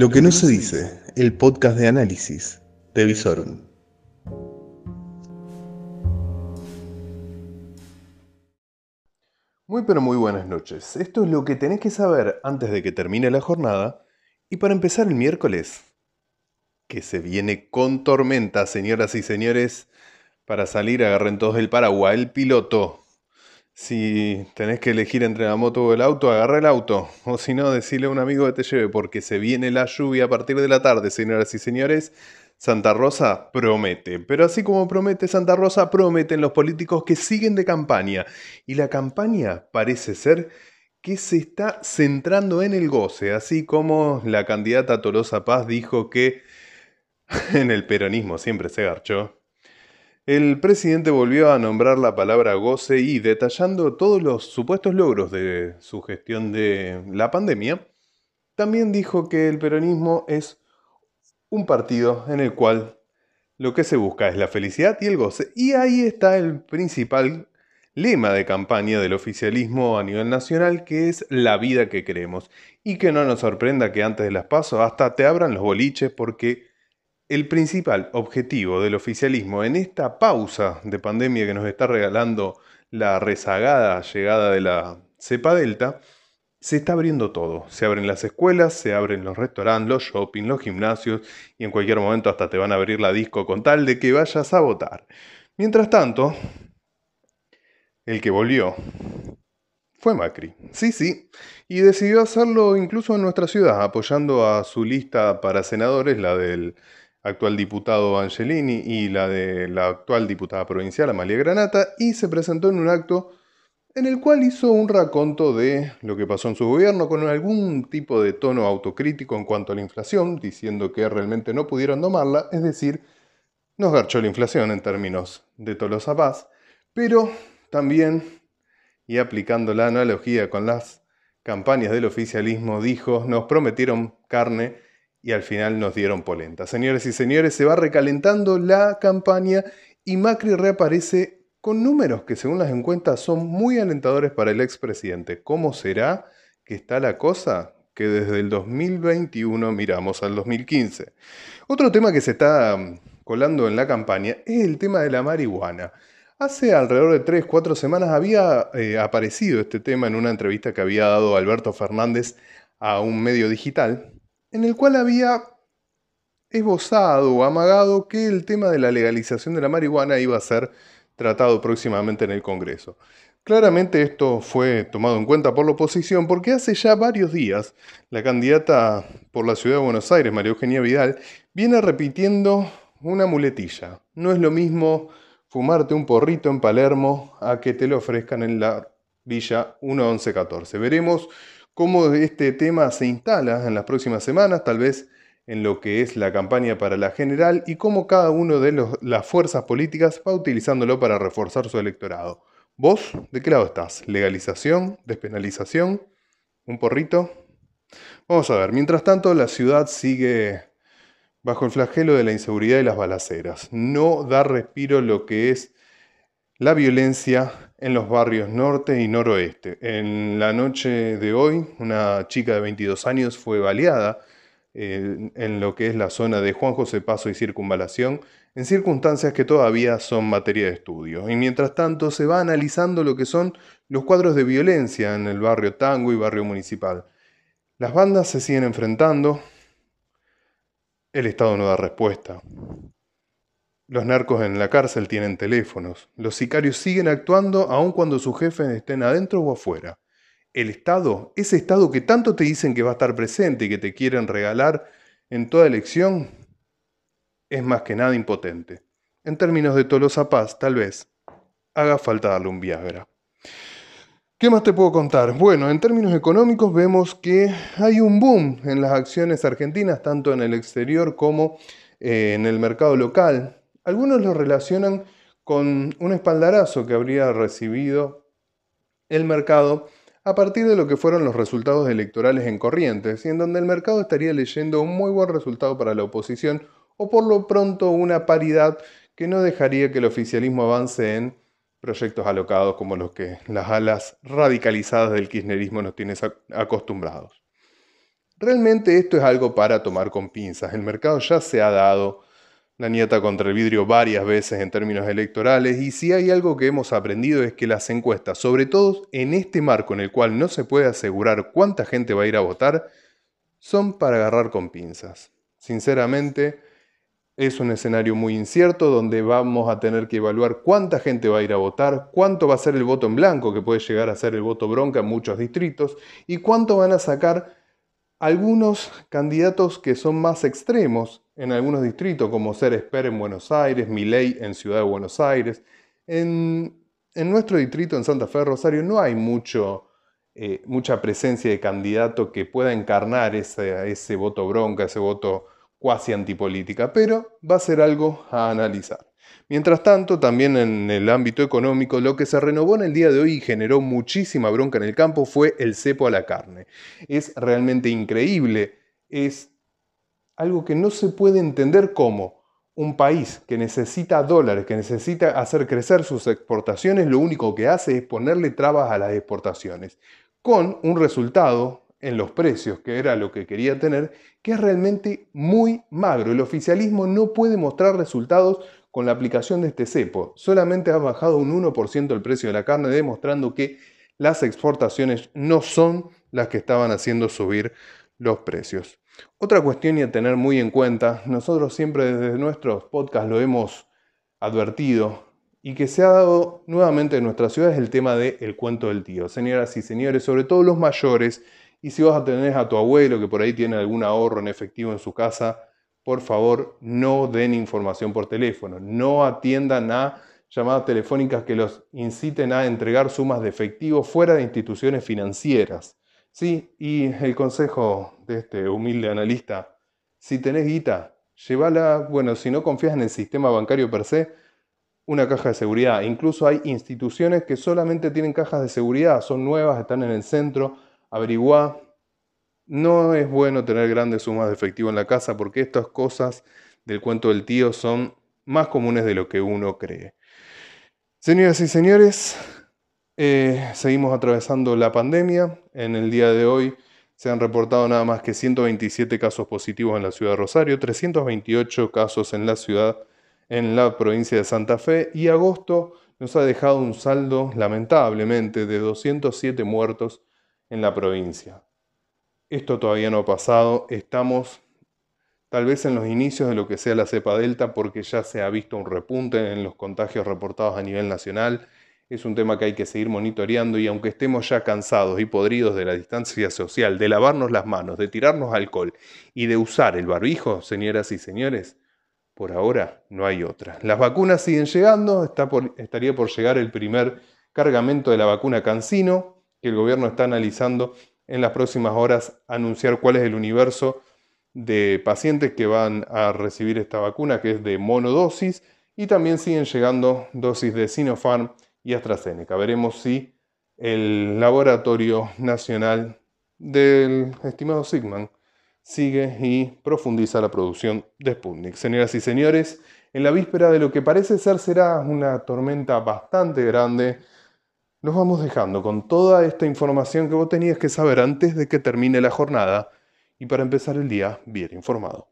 Lo que no se dice, el podcast de análisis de Visorum. Muy pero muy buenas noches. Esto es lo que tenés que saber antes de que termine la jornada y para empezar el miércoles, que se viene con tormenta, señoras y señores. Para salir agarren todos el paraguas, el piloto, si tenés que elegir entre la moto o el auto, agarra el auto. O si no, decirle a un amigo que te lleve, porque se viene la lluvia a partir de la tarde, señoras y señores. Santa Rosa promete. Pero así como promete Santa Rosa, prometen los políticos que siguen de campaña. Y la campaña parece ser que se está centrando en el goce, así como la candidata Tolosa Paz dijo que en el peronismo siempre se garchó. El presidente volvió a nombrar la palabra goce y detallando todos los supuestos logros de su gestión de la pandemia, también dijo que el peronismo es un partido en el cual lo que se busca es la felicidad y el goce. Y ahí está el principal lema de campaña del oficialismo a nivel nacional, que es la vida que queremos. Y que no nos sorprenda que antes de las pasos hasta te abran los boliches porque el principal objetivo del oficialismo en esta pausa de pandemia que nos está regalando la rezagada llegada de la cepa delta, se está abriendo todo. Se abren las escuelas, se abren los restaurantes, los shopping, los gimnasios y en cualquier momento hasta te van a abrir la disco con tal de que vayas a votar. Mientras tanto, el que volvió fue Macri. Sí, sí. Y decidió hacerlo incluso en nuestra ciudad, apoyando a su lista para senadores, la del actual diputado Angelini y la de la actual diputada provincial Amalia Granata, y se presentó en un acto en el cual hizo un raconto de lo que pasó en su gobierno con algún tipo de tono autocrítico en cuanto a la inflación, diciendo que realmente no pudieron domarla, es decir, nos garchó la inflación en términos de Tolosa Paz, pero también, y aplicando la analogía con las campañas del oficialismo, dijo, nos prometieron carne, y al final nos dieron polenta. Señores y señores, se va recalentando la campaña y Macri reaparece con números que según las encuestas son muy alentadores para el expresidente. ¿Cómo será que está la cosa? Que desde el 2021 miramos al 2015. Otro tema que se está mm, colando en la campaña es el tema de la marihuana. Hace alrededor de 3-4 semanas había eh, aparecido este tema en una entrevista que había dado Alberto Fernández a un medio digital en el cual había esbozado o amagado que el tema de la legalización de la marihuana iba a ser tratado próximamente en el Congreso. Claramente esto fue tomado en cuenta por la oposición porque hace ya varios días la candidata por la ciudad de Buenos Aires, María Eugenia Vidal, viene repitiendo una muletilla. No es lo mismo fumarte un porrito en Palermo a que te lo ofrezcan en la Villa 1114. Veremos cómo este tema se instala en las próximas semanas, tal vez en lo que es la campaña para la general y cómo cada una de las fuerzas políticas va utilizándolo para reforzar su electorado. ¿Vos de qué lado estás? ¿Legalización? ¿Despenalización? ¿Un porrito? Vamos a ver, mientras tanto la ciudad sigue bajo el flagelo de la inseguridad y las balaceras. No da respiro lo que es la violencia en los barrios norte y noroeste. En la noche de hoy, una chica de 22 años fue baleada eh, en lo que es la zona de Juan José Paso y Circunvalación, en circunstancias que todavía son materia de estudio. Y mientras tanto se va analizando lo que son los cuadros de violencia en el barrio Tango y barrio municipal. Las bandas se siguen enfrentando, el Estado no da respuesta. Los narcos en la cárcel tienen teléfonos. Los sicarios siguen actuando aun cuando sus jefes estén adentro o afuera. El Estado, ese Estado que tanto te dicen que va a estar presente y que te quieren regalar en toda elección, es más que nada impotente. En términos de Tolosa Paz, tal vez haga falta darle un Viagra. ¿Qué más te puedo contar? Bueno, en términos económicos vemos que hay un boom en las acciones argentinas, tanto en el exterior como eh, en el mercado local. Algunos lo relacionan con un espaldarazo que habría recibido el mercado a partir de lo que fueron los resultados electorales en Corrientes, y en donde el mercado estaría leyendo un muy buen resultado para la oposición, o por lo pronto una paridad que no dejaría que el oficialismo avance en proyectos alocados como los que las alas radicalizadas del kirchnerismo nos tienen acostumbrados. Realmente esto es algo para tomar con pinzas. El mercado ya se ha dado la nieta contra el vidrio varias veces en términos electorales y si hay algo que hemos aprendido es que las encuestas, sobre todo en este marco en el cual no se puede asegurar cuánta gente va a ir a votar, son para agarrar con pinzas. Sinceramente, es un escenario muy incierto donde vamos a tener que evaluar cuánta gente va a ir a votar, cuánto va a ser el voto en blanco, que puede llegar a ser el voto bronca en muchos distritos, y cuánto van a sacar algunos candidatos que son más extremos en algunos distritos, como ser Esper en Buenos Aires, Miley en Ciudad de Buenos Aires. En, nuestro distrito, en Santa Fe, Rosario, no hay mucho, eh, mucha presencia de candidato que pueda encarnar ese, ese voto bronca, ese voto cuasi antipolítica, pero va a ser algo a analizar. Mientras tanto, también en el ámbito económico, lo que se renovó en el día de hoy y generó muchísima bronca en el campo fue el cepo a la carne. Es realmente increíble, es algo que no se puede entender como un país que necesita dólares, que necesita hacer crecer sus exportaciones, lo único que hace es ponerle trabas a las exportaciones, con un resultado en los precios, que era lo que quería tener, que es realmente muy magro. El oficialismo no puede mostrar resultados con la aplicación de este cepo. Solamente ha bajado un 1% el precio de la carne, demostrando que las exportaciones no son las que estaban haciendo subir los precios. Otra cuestión y a tener muy en cuenta, nosotros siempre desde nuestros podcasts lo hemos advertido y que se ha dado nuevamente en nuestra ciudad es el tema del el cuento del tío. Señoras y señores, sobre todo los mayores, y si vas a tener a tu abuelo que por ahí tiene algún ahorro en efectivo en su casa, por favor no den información por teléfono, no atiendan a llamadas telefónicas que los inciten a entregar sumas de efectivo fuera de instituciones financieras. Sí, y el consejo de este humilde analista, si tenés guita, llévala, bueno, si no confías en el sistema bancario per se, una caja de seguridad. Incluso hay instituciones que solamente tienen cajas de seguridad, son nuevas, están en el centro, averigua no es bueno tener grandes sumas de efectivo en la casa porque estas cosas del cuento del tío son más comunes de lo que uno cree. Señoras y señores, eh, seguimos atravesando la pandemia. En el día de hoy se han reportado nada más que 127 casos positivos en la ciudad de Rosario, 328 casos en la ciudad, en la provincia de Santa Fe y agosto nos ha dejado un saldo lamentablemente de 207 muertos en la provincia. Esto todavía no ha pasado. Estamos tal vez en los inicios de lo que sea la cepa delta porque ya se ha visto un repunte en los contagios reportados a nivel nacional. Es un tema que hay que seguir monitoreando y aunque estemos ya cansados y podridos de la distancia social, de lavarnos las manos, de tirarnos alcohol y de usar el barbijo, señoras y señores, por ahora no hay otra. Las vacunas siguen llegando, estaría por llegar el primer cargamento de la vacuna Cancino, que el gobierno está analizando en las próximas horas anunciar cuál es el universo de pacientes que van a recibir esta vacuna, que es de monodosis, y también siguen llegando dosis de Sinopharm y AstraZeneca. Veremos si el Laboratorio Nacional del estimado Sigman sigue y profundiza la producción de Sputnik. Señoras y señores, en la víspera de lo que parece ser será una tormenta bastante grande, nos vamos dejando con toda esta información que vos tenías que saber antes de que termine la jornada y para empezar el día bien informado.